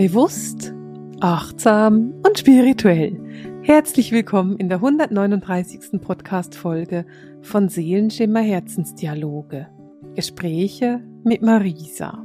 Bewusst, achtsam und spirituell. Herzlich willkommen in der 139. Podcast-Folge von Seelenschimmer Herzensdialoge. Gespräche mit Marisa.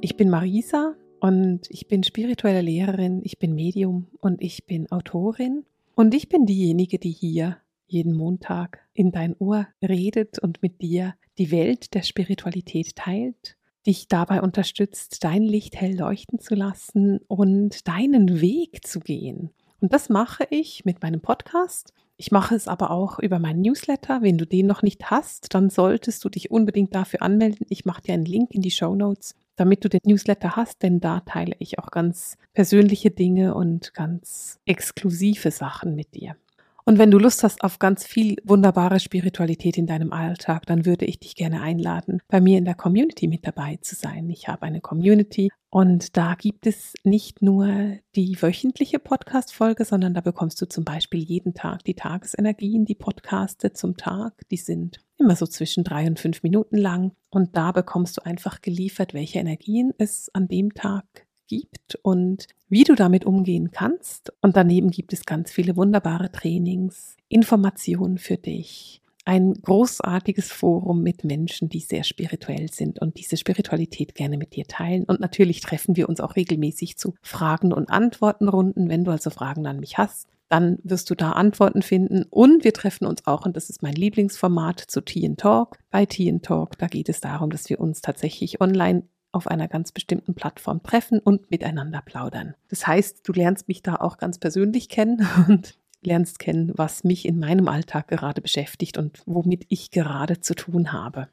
Ich bin Marisa und ich bin spirituelle Lehrerin, ich bin Medium und ich bin Autorin und ich bin diejenige, die hier jeden Montag in dein Ohr redet und mit dir die Welt der Spiritualität teilt dich dabei unterstützt, dein Licht hell leuchten zu lassen und deinen Weg zu gehen. Und das mache ich mit meinem Podcast. Ich mache es aber auch über meinen Newsletter. Wenn du den noch nicht hast, dann solltest du dich unbedingt dafür anmelden. Ich mache dir einen Link in die Show Notes, damit du den Newsletter hast, denn da teile ich auch ganz persönliche Dinge und ganz exklusive Sachen mit dir. Und wenn du Lust hast auf ganz viel wunderbare Spiritualität in deinem Alltag, dann würde ich dich gerne einladen, bei mir in der Community mit dabei zu sein. Ich habe eine Community und da gibt es nicht nur die wöchentliche Podcast-Folge, sondern da bekommst du zum Beispiel jeden Tag die Tagesenergien, die Podcaste zum Tag. Die sind immer so zwischen drei und fünf Minuten lang. Und da bekommst du einfach geliefert, welche Energien es an dem Tag gibt und wie du damit umgehen kannst. Und daneben gibt es ganz viele wunderbare Trainings, Informationen für dich, ein großartiges Forum mit Menschen, die sehr spirituell sind und diese Spiritualität gerne mit dir teilen. Und natürlich treffen wir uns auch regelmäßig zu Fragen- und Antwortenrunden. Wenn du also Fragen an mich hast, dann wirst du da Antworten finden. Und wir treffen uns auch, und das ist mein Lieblingsformat, zu Tea Talk. Bei Tea Talk, da geht es darum, dass wir uns tatsächlich online auf einer ganz bestimmten Plattform treffen und miteinander plaudern. Das heißt, du lernst mich da auch ganz persönlich kennen und lernst kennen, was mich in meinem Alltag gerade beschäftigt und womit ich gerade zu tun habe.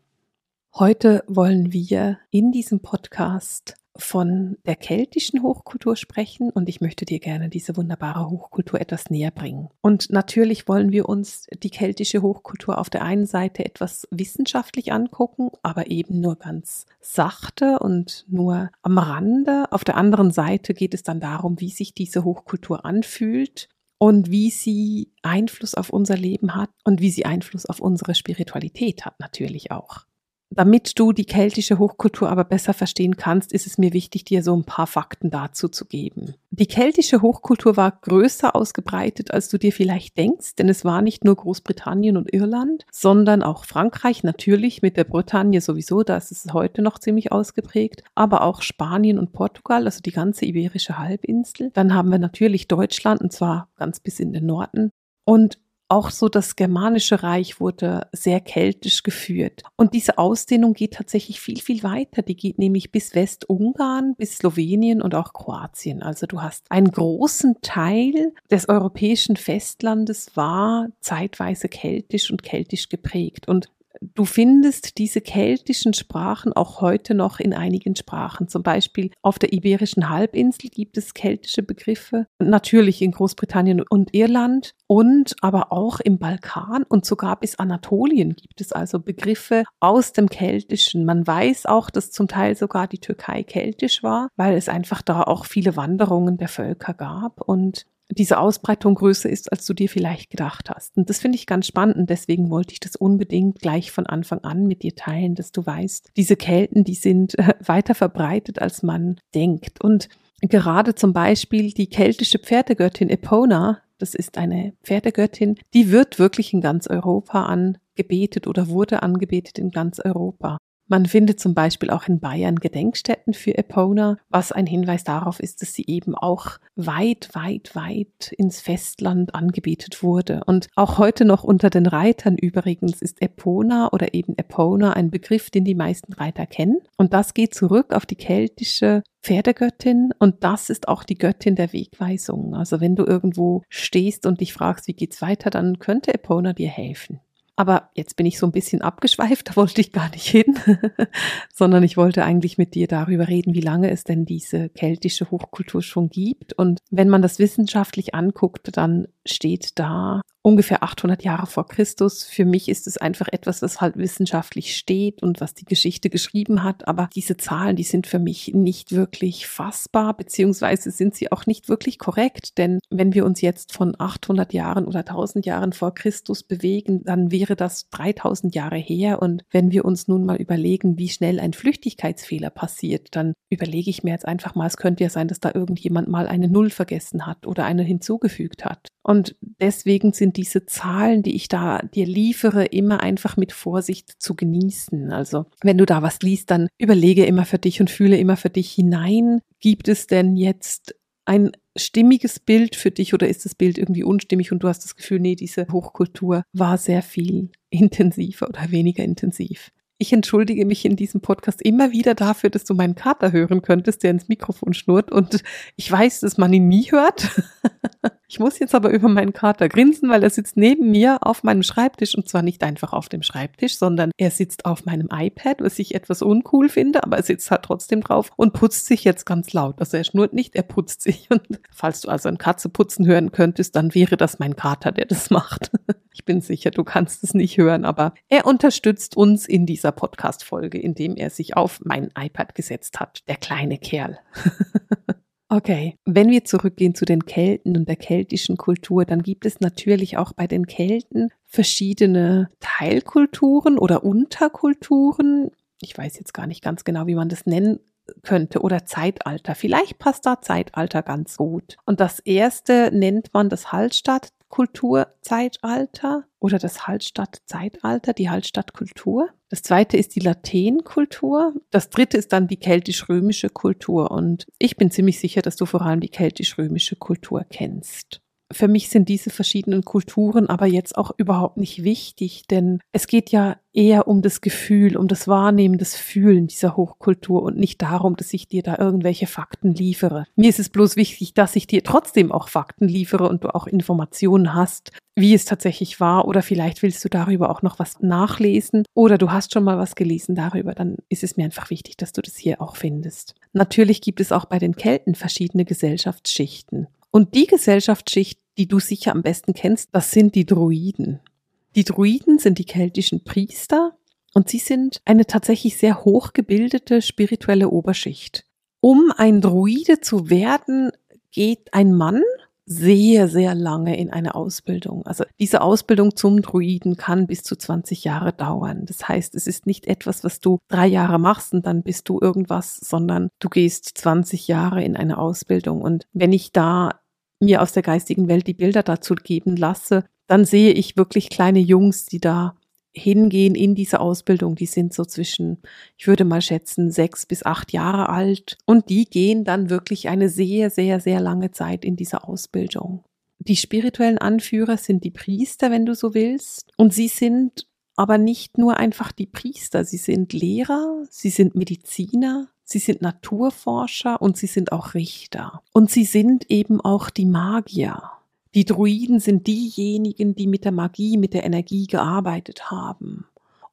Heute wollen wir in diesem Podcast von der keltischen Hochkultur sprechen und ich möchte dir gerne diese wunderbare Hochkultur etwas näher bringen. Und natürlich wollen wir uns die keltische Hochkultur auf der einen Seite etwas wissenschaftlich angucken, aber eben nur ganz sachte und nur am Rande. Auf der anderen Seite geht es dann darum, wie sich diese Hochkultur anfühlt und wie sie Einfluss auf unser Leben hat und wie sie Einfluss auf unsere Spiritualität hat natürlich auch. Damit du die keltische Hochkultur aber besser verstehen kannst, ist es mir wichtig, dir so ein paar Fakten dazu zu geben. Die keltische Hochkultur war größer ausgebreitet, als du dir vielleicht denkst, denn es war nicht nur Großbritannien und Irland, sondern auch Frankreich natürlich mit der Bretagne sowieso, da ist es heute noch ziemlich ausgeprägt, aber auch Spanien und Portugal, also die ganze iberische Halbinsel. Dann haben wir natürlich Deutschland und zwar ganz bis in den Norden. Und auch so das germanische Reich wurde sehr keltisch geführt. Und diese Ausdehnung geht tatsächlich viel, viel weiter. Die geht nämlich bis Westungarn, bis Slowenien und auch Kroatien. Also du hast einen großen Teil des europäischen Festlandes war zeitweise keltisch und keltisch geprägt. Und Du findest diese keltischen Sprachen auch heute noch in einigen Sprachen. Zum Beispiel auf der Iberischen Halbinsel gibt es keltische Begriffe. Natürlich in Großbritannien und Irland und aber auch im Balkan und sogar bis Anatolien gibt es also Begriffe aus dem Keltischen. Man weiß auch, dass zum Teil sogar die Türkei keltisch war, weil es einfach da auch viele Wanderungen der Völker gab und diese Ausbreitung größer ist, als du dir vielleicht gedacht hast. Und das finde ich ganz spannend und deswegen wollte ich das unbedingt gleich von Anfang an mit dir teilen, dass du weißt, diese Kelten, die sind äh, weiter verbreitet, als man denkt. Und gerade zum Beispiel die keltische Pferdegöttin Epona, das ist eine Pferdegöttin, die wird wirklich in ganz Europa angebetet oder wurde angebetet in ganz Europa. Man findet zum Beispiel auch in Bayern Gedenkstätten für Epona, was ein Hinweis darauf ist, dass sie eben auch weit, weit, weit ins Festland angebetet wurde. Und auch heute noch unter den Reitern übrigens ist Epona oder eben Epona ein Begriff, den die meisten Reiter kennen. Und das geht zurück auf die keltische Pferdegöttin und das ist auch die Göttin der Wegweisung. Also wenn du irgendwo stehst und dich fragst, wie geht's weiter, dann könnte Epona dir helfen. Aber jetzt bin ich so ein bisschen abgeschweift, da wollte ich gar nicht hin, sondern ich wollte eigentlich mit dir darüber reden, wie lange es denn diese keltische Hochkultur schon gibt. Und wenn man das wissenschaftlich anguckt, dann steht da ungefähr 800 Jahre vor Christus. Für mich ist es einfach etwas, was halt wissenschaftlich steht und was die Geschichte geschrieben hat. Aber diese Zahlen, die sind für mich nicht wirklich fassbar, beziehungsweise sind sie auch nicht wirklich korrekt. Denn wenn wir uns jetzt von 800 Jahren oder 1000 Jahren vor Christus bewegen, dann wäre das 3000 Jahre her. Und wenn wir uns nun mal überlegen, wie schnell ein Flüchtigkeitsfehler passiert, dann überlege ich mir jetzt einfach mal, es könnte ja sein, dass da irgendjemand mal eine Null vergessen hat oder eine hinzugefügt hat. Und deswegen sind diese Zahlen, die ich da dir liefere, immer einfach mit Vorsicht zu genießen. Also wenn du da was liest, dann überlege immer für dich und fühle immer für dich hinein. Gibt es denn jetzt ein stimmiges Bild für dich oder ist das Bild irgendwie unstimmig und du hast das Gefühl, nee, diese Hochkultur war sehr viel intensiver oder weniger intensiv. Ich entschuldige mich in diesem Podcast immer wieder dafür, dass du meinen Kater hören könntest, der ins Mikrofon schnurrt. Und ich weiß, dass man ihn nie hört. Ich muss jetzt aber über meinen Kater grinsen, weil er sitzt neben mir auf meinem Schreibtisch und zwar nicht einfach auf dem Schreibtisch, sondern er sitzt auf meinem iPad, was ich etwas uncool finde, aber er sitzt halt trotzdem drauf und putzt sich jetzt ganz laut. Also er schnurrt nicht, er putzt sich. Und falls du also ein Katze putzen hören könntest, dann wäre das mein Kater, der das macht. Ich bin sicher, du kannst es nicht hören, aber er unterstützt uns in dieser Podcast-Folge, indem er sich auf mein iPad gesetzt hat. Der kleine Kerl. Okay, wenn wir zurückgehen zu den Kelten und der keltischen Kultur, dann gibt es natürlich auch bei den Kelten verschiedene Teilkulturen oder Unterkulturen. Ich weiß jetzt gar nicht ganz genau, wie man das nennen könnte oder Zeitalter. Vielleicht passt da Zeitalter ganz gut. Und das erste nennt man das Hallstatt Kulturzeitalter oder das Hallstattzeitalter, die Hallstattkultur. Das zweite ist die Latènkultur. Das dritte ist dann die keltisch-römische Kultur. Und ich bin ziemlich sicher, dass du vor allem die keltisch-römische Kultur kennst. Für mich sind diese verschiedenen Kulturen aber jetzt auch überhaupt nicht wichtig, denn es geht ja eher um das Gefühl, um das Wahrnehmen, das Fühlen dieser Hochkultur und nicht darum, dass ich dir da irgendwelche Fakten liefere. Mir ist es bloß wichtig, dass ich dir trotzdem auch Fakten liefere und du auch Informationen hast, wie es tatsächlich war oder vielleicht willst du darüber auch noch was nachlesen oder du hast schon mal was gelesen darüber, dann ist es mir einfach wichtig, dass du das hier auch findest. Natürlich gibt es auch bei den Kelten verschiedene Gesellschaftsschichten. Und die Gesellschaftsschicht, die du sicher am besten kennst, das sind die Druiden. Die Druiden sind die keltischen Priester und sie sind eine tatsächlich sehr hochgebildete spirituelle Oberschicht. Um ein Druide zu werden, geht ein Mann sehr, sehr lange in eine Ausbildung. Also diese Ausbildung zum Druiden kann bis zu 20 Jahre dauern. Das heißt, es ist nicht etwas, was du drei Jahre machst und dann bist du irgendwas, sondern du gehst 20 Jahre in eine Ausbildung. Und wenn ich da mir aus der geistigen Welt die Bilder dazu geben lasse, dann sehe ich wirklich kleine Jungs, die da hingehen in diese Ausbildung. Die sind so zwischen, ich würde mal schätzen, sechs bis acht Jahre alt. Und die gehen dann wirklich eine sehr, sehr, sehr lange Zeit in diese Ausbildung. Die spirituellen Anführer sind die Priester, wenn du so willst. Und sie sind aber nicht nur einfach die Priester. Sie sind Lehrer, sie sind Mediziner, sie sind Naturforscher und sie sind auch Richter. Und sie sind eben auch die Magier. Die Druiden sind diejenigen, die mit der Magie, mit der Energie gearbeitet haben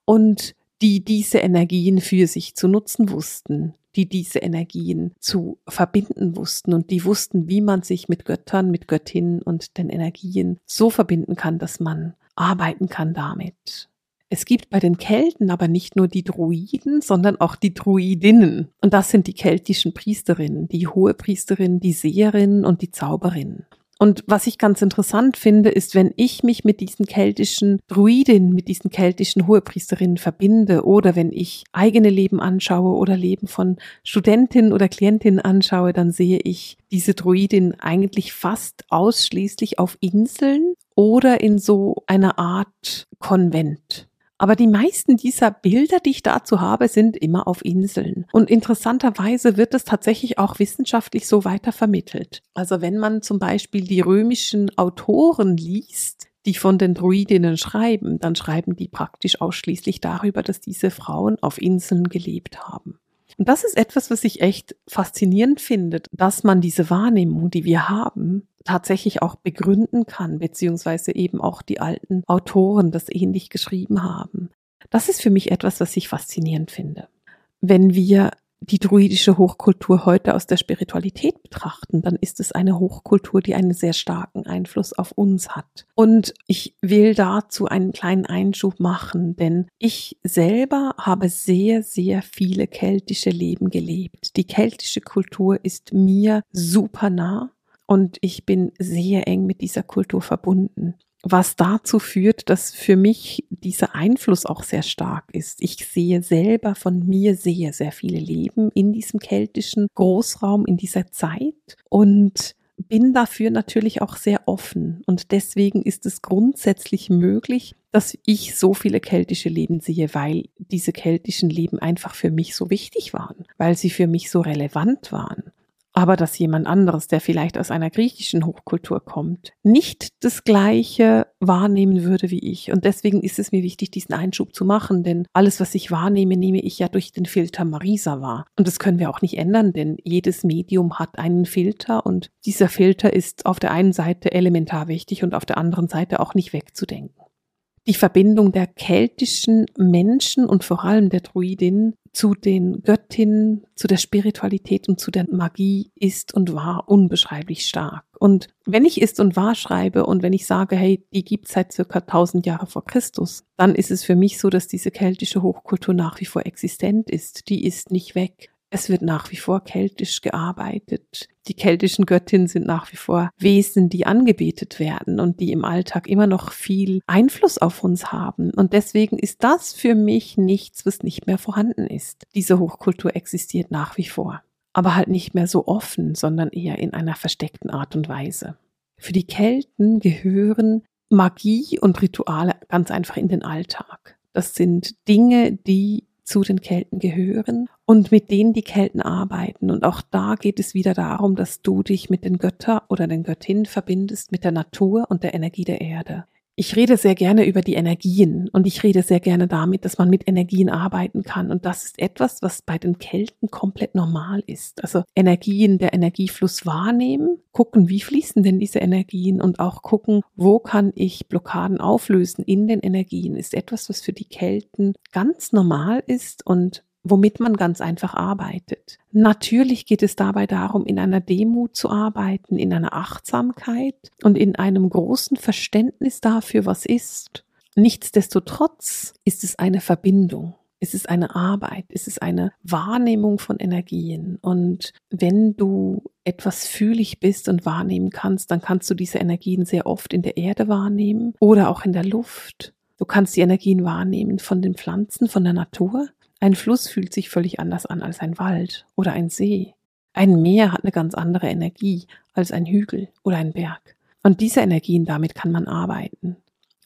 und die diese Energien für sich zu nutzen wussten, die diese Energien zu verbinden wussten und die wussten, wie man sich mit Göttern, mit Göttinnen und den Energien so verbinden kann, dass man arbeiten kann damit. Es gibt bei den Kelten aber nicht nur die Druiden, sondern auch die Druidinnen. Und das sind die keltischen Priesterinnen, die Hohepriesterinnen, die Seherinnen und die Zauberinnen. Und was ich ganz interessant finde, ist, wenn ich mich mit diesen keltischen Druidinnen, mit diesen keltischen Hohepriesterinnen verbinde oder wenn ich eigene Leben anschaue oder Leben von Studentinnen oder Klientinnen anschaue, dann sehe ich diese Druidin eigentlich fast ausschließlich auf Inseln oder in so einer Art Konvent. Aber die meisten dieser Bilder, die ich dazu habe, sind immer auf Inseln. Und interessanterweise wird es tatsächlich auch wissenschaftlich so weiter vermittelt. Also wenn man zum Beispiel die römischen Autoren liest, die von den Druidinnen schreiben, dann schreiben die praktisch ausschließlich darüber, dass diese Frauen auf Inseln gelebt haben. Und das ist etwas, was ich echt faszinierend finde, dass man diese Wahrnehmung, die wir haben, tatsächlich auch begründen kann, beziehungsweise eben auch die alten Autoren das ähnlich geschrieben haben. Das ist für mich etwas, was ich faszinierend finde. Wenn wir die druidische Hochkultur heute aus der Spiritualität betrachten, dann ist es eine Hochkultur, die einen sehr starken Einfluss auf uns hat. Und ich will dazu einen kleinen Einschub machen, denn ich selber habe sehr, sehr viele keltische Leben gelebt. Die keltische Kultur ist mir super nah und ich bin sehr eng mit dieser Kultur verbunden was dazu führt, dass für mich dieser Einfluss auch sehr stark ist. Ich sehe selber von mir sehr, sehr viele Leben in diesem keltischen Großraum in dieser Zeit und bin dafür natürlich auch sehr offen. Und deswegen ist es grundsätzlich möglich, dass ich so viele keltische Leben sehe, weil diese keltischen Leben einfach für mich so wichtig waren, weil sie für mich so relevant waren aber dass jemand anderes, der vielleicht aus einer griechischen Hochkultur kommt, nicht das Gleiche wahrnehmen würde wie ich. Und deswegen ist es mir wichtig, diesen Einschub zu machen, denn alles, was ich wahrnehme, nehme ich ja durch den Filter Marisa wahr. Und das können wir auch nicht ändern, denn jedes Medium hat einen Filter und dieser Filter ist auf der einen Seite elementar wichtig und auf der anderen Seite auch nicht wegzudenken die Verbindung der keltischen Menschen und vor allem der Druidin zu den Göttinnen, zu der Spiritualität und zu der Magie ist und war unbeschreiblich stark. Und wenn ich ist und war schreibe und wenn ich sage, hey, die gibt seit circa 1000 Jahre vor Christus, dann ist es für mich so, dass diese keltische Hochkultur nach wie vor existent ist. Die ist nicht weg. Es wird nach wie vor keltisch gearbeitet. Die keltischen Göttinnen sind nach wie vor Wesen, die angebetet werden und die im Alltag immer noch viel Einfluss auf uns haben. Und deswegen ist das für mich nichts, was nicht mehr vorhanden ist. Diese Hochkultur existiert nach wie vor. Aber halt nicht mehr so offen, sondern eher in einer versteckten Art und Weise. Für die Kelten gehören Magie und Rituale ganz einfach in den Alltag. Das sind Dinge, die zu den Kelten gehören und mit denen die Kelten arbeiten. Und auch da geht es wieder darum, dass du dich mit den Götter oder den Göttinnen verbindest, mit der Natur und der Energie der Erde. Ich rede sehr gerne über die Energien und ich rede sehr gerne damit, dass man mit Energien arbeiten kann. Und das ist etwas, was bei den Kelten komplett normal ist. Also Energien, der Energiefluss wahrnehmen, gucken, wie fließen denn diese Energien und auch gucken, wo kann ich Blockaden auflösen in den Energien, ist etwas, was für die Kelten ganz normal ist und womit man ganz einfach arbeitet. Natürlich geht es dabei darum, in einer Demut zu arbeiten, in einer Achtsamkeit und in einem großen Verständnis dafür, was ist. Nichtsdestotrotz ist es eine Verbindung. Es ist eine Arbeit, es ist eine Wahrnehmung von Energien. Und wenn du etwas fühlig bist und wahrnehmen kannst, dann kannst du diese Energien sehr oft in der Erde wahrnehmen oder auch in der Luft. Du kannst die Energien wahrnehmen von den Pflanzen, von der Natur. Ein Fluss fühlt sich völlig anders an als ein Wald oder ein See. Ein Meer hat eine ganz andere Energie als ein Hügel oder ein Berg. Und diese Energien, damit kann man arbeiten.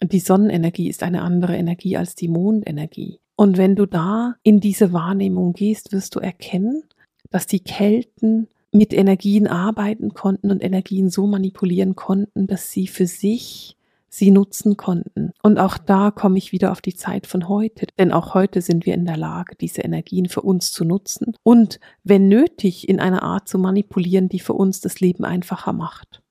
Die Sonnenenergie ist eine andere Energie als die Mondenergie. Und wenn du da in diese Wahrnehmung gehst, wirst du erkennen, dass die Kelten mit Energien arbeiten konnten und Energien so manipulieren konnten, dass sie für sich sie nutzen konnten. Und auch da komme ich wieder auf die Zeit von heute, denn auch heute sind wir in der Lage, diese Energien für uns zu nutzen und, wenn nötig, in einer Art zu manipulieren, die für uns das Leben einfacher macht.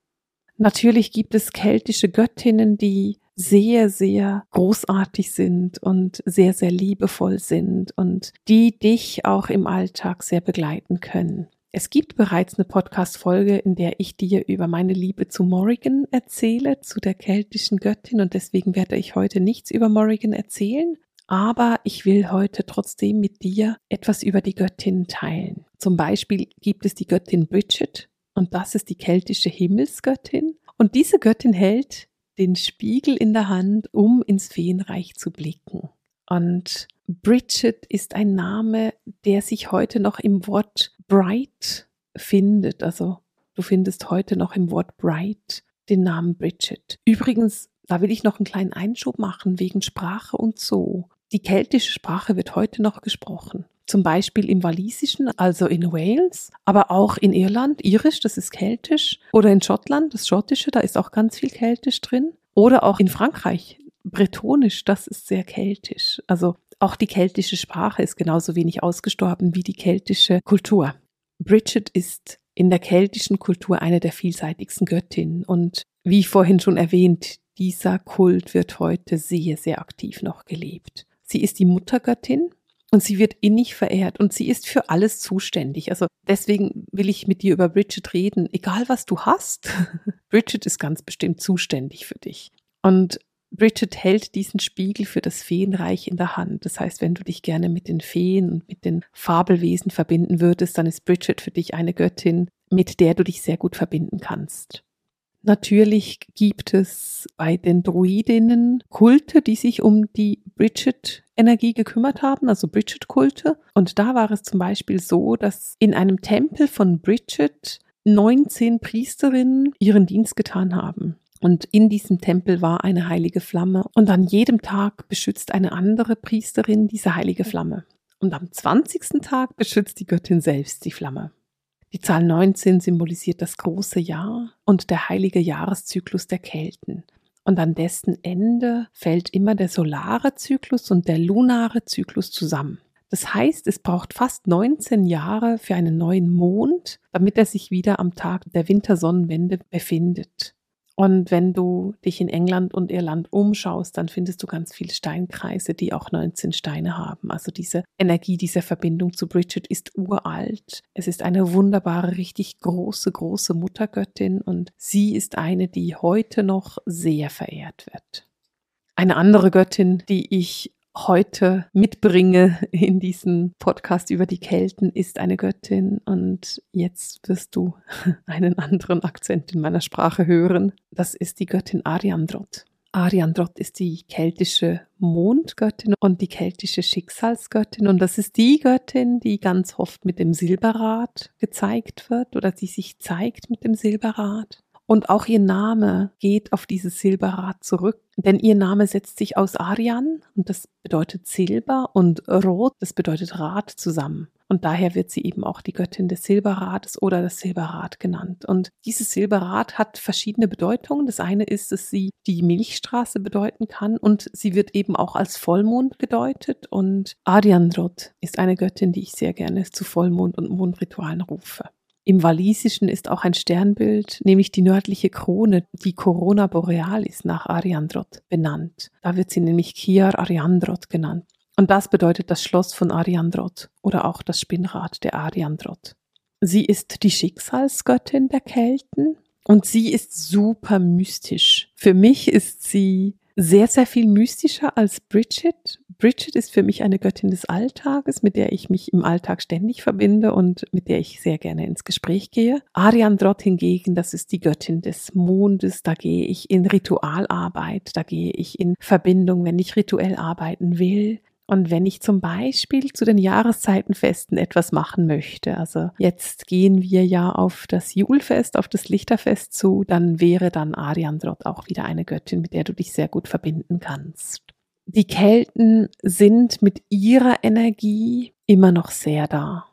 Natürlich gibt es keltische Göttinnen, die sehr, sehr großartig sind und sehr, sehr liebevoll sind und die dich auch im Alltag sehr begleiten können. Es gibt bereits eine Podcast-Folge, in der ich dir über meine Liebe zu Morrigan erzähle, zu der keltischen Göttin, und deswegen werde ich heute nichts über Morrigan erzählen. Aber ich will heute trotzdem mit dir etwas über die Göttin teilen. Zum Beispiel gibt es die Göttin Bridget, und das ist die keltische Himmelsgöttin. Und diese Göttin hält den Spiegel in der Hand, um ins Feenreich zu blicken. Und Bridget ist ein Name, der sich heute noch im Wort bright findet. Also du findest heute noch im Wort bright den Namen Bridget. Übrigens, da will ich noch einen kleinen Einschub machen wegen Sprache und so. Die keltische Sprache wird heute noch gesprochen. Zum Beispiel im Walisischen, also in Wales, aber auch in Irland, Irisch, das ist keltisch, oder in Schottland, das Schottische, da ist auch ganz viel keltisch drin. Oder auch in Frankreich, Bretonisch, das ist sehr keltisch. Also auch die keltische Sprache ist genauso wenig ausgestorben wie die keltische Kultur. Bridget ist in der keltischen Kultur eine der vielseitigsten Göttinnen und wie vorhin schon erwähnt, dieser Kult wird heute sehr, sehr aktiv noch gelebt. Sie ist die Muttergöttin und sie wird innig verehrt und sie ist für alles zuständig. Also deswegen will ich mit dir über Bridget reden, egal was du hast. Bridget ist ganz bestimmt zuständig für dich. Und Bridget hält diesen Spiegel für das Feenreich in der Hand. Das heißt, wenn du dich gerne mit den Feen und mit den Fabelwesen verbinden würdest, dann ist Bridget für dich eine Göttin, mit der du dich sehr gut verbinden kannst. Natürlich gibt es bei den Druidinnen Kulte, die sich um die Bridget-Energie gekümmert haben, also Bridget-Kulte. Und da war es zum Beispiel so, dass in einem Tempel von Bridget 19 Priesterinnen ihren Dienst getan haben. Und in diesem Tempel war eine heilige Flamme. Und an jedem Tag beschützt eine andere Priesterin diese heilige Flamme. Und am 20. Tag beschützt die Göttin selbst die Flamme. Die Zahl 19 symbolisiert das große Jahr und der heilige Jahreszyklus der Kelten. Und an dessen Ende fällt immer der solare Zyklus und der lunare Zyklus zusammen. Das heißt, es braucht fast 19 Jahre für einen neuen Mond, damit er sich wieder am Tag der Wintersonnenwende befindet. Und wenn du dich in England und Irland umschaust, dann findest du ganz viele Steinkreise, die auch 19 Steine haben. Also diese Energie, diese Verbindung zu Bridget ist uralt. Es ist eine wunderbare, richtig große, große Muttergöttin und sie ist eine, die heute noch sehr verehrt wird. Eine andere Göttin, die ich heute mitbringe in diesen Podcast über die Kelten, ist eine Göttin. Und jetzt wirst du einen anderen Akzent in meiner Sprache hören. Das ist die Göttin Ariandrot. Ariandrot ist die keltische Mondgöttin und die keltische Schicksalsgöttin. Und das ist die Göttin, die ganz oft mit dem Silberrad gezeigt wird oder die sich zeigt mit dem Silberrad. Und auch ihr Name geht auf dieses Silberrad zurück, denn ihr Name setzt sich aus Arian und das bedeutet Silber und Rot, das bedeutet Rad zusammen. Und daher wird sie eben auch die Göttin des Silberrades oder das Silberrad genannt. Und dieses Silberrad hat verschiedene Bedeutungen. Das eine ist, dass sie die Milchstraße bedeuten kann und sie wird eben auch als Vollmond gedeutet. Und Ariandrot ist eine Göttin, die ich sehr gerne zu Vollmond- und Mondritualen rufe. Im Walisischen ist auch ein Sternbild, nämlich die nördliche Krone, die Corona Borealis nach Ariandrot benannt. Da wird sie nämlich Kiar Ariandrot genannt. Und das bedeutet das Schloss von Ariandrot oder auch das Spinnrad der Ariandrot. Sie ist die Schicksalsgöttin der Kelten und sie ist super mystisch. Für mich ist sie sehr, sehr viel mystischer als Bridget. Bridget ist für mich eine Göttin des Alltages, mit der ich mich im Alltag ständig verbinde und mit der ich sehr gerne ins Gespräch gehe. Ariandrot hingegen, das ist die Göttin des Mondes, da gehe ich in Ritualarbeit, da gehe ich in Verbindung, wenn ich rituell arbeiten will. Und wenn ich zum Beispiel zu den Jahreszeitenfesten etwas machen möchte, also jetzt gehen wir ja auf das Julfest, auf das Lichterfest zu, dann wäre dann Ariandrot auch wieder eine Göttin, mit der du dich sehr gut verbinden kannst. Die Kelten sind mit ihrer Energie immer noch sehr da.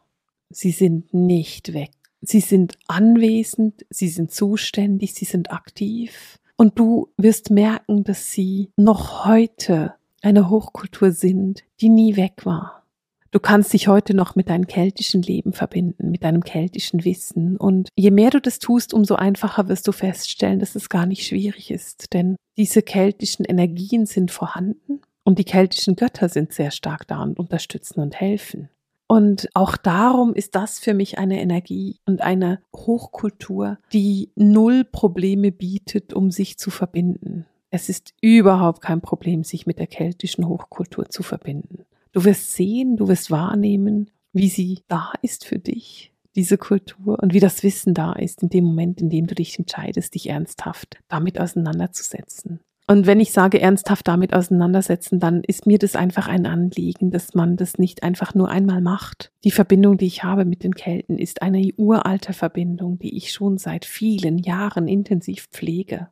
Sie sind nicht weg. Sie sind anwesend, sie sind zuständig, sie sind aktiv. Und du wirst merken, dass sie noch heute eine Hochkultur sind, die nie weg war. Du kannst dich heute noch mit deinem keltischen Leben verbinden, mit deinem keltischen Wissen. Und je mehr du das tust, umso einfacher wirst du feststellen, dass es gar nicht schwierig ist. Denn diese keltischen Energien sind vorhanden und die keltischen Götter sind sehr stark da und unterstützen und helfen. Und auch darum ist das für mich eine Energie und eine Hochkultur, die null Probleme bietet, um sich zu verbinden. Es ist überhaupt kein Problem, sich mit der keltischen Hochkultur zu verbinden. Du wirst sehen, du wirst wahrnehmen, wie sie da ist für dich, diese Kultur, und wie das Wissen da ist in dem Moment, in dem du dich entscheidest, dich ernsthaft damit auseinanderzusetzen. Und wenn ich sage ernsthaft damit auseinandersetzen, dann ist mir das einfach ein Anliegen, dass man das nicht einfach nur einmal macht. Die Verbindung, die ich habe mit den Kelten, ist eine uralte Verbindung, die ich schon seit vielen Jahren intensiv pflege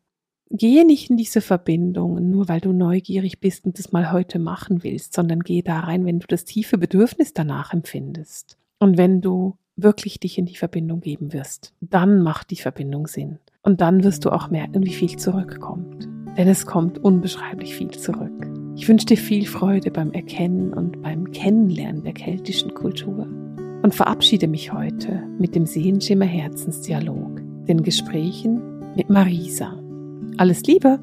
gehe nicht in diese Verbindung, nur weil du neugierig bist und das mal heute machen willst, sondern gehe da rein, wenn du das tiefe Bedürfnis danach empfindest. Und wenn du wirklich dich in die Verbindung geben wirst, dann macht die Verbindung Sinn. Und dann wirst du auch merken, wie viel zurückkommt. Denn es kommt unbeschreiblich viel zurück. Ich wünsche dir viel Freude beim Erkennen und beim Kennenlernen der keltischen Kultur und verabschiede mich heute mit dem Sehenschimmer Herzensdialog, den Gesprächen mit Marisa. Alles Liebe!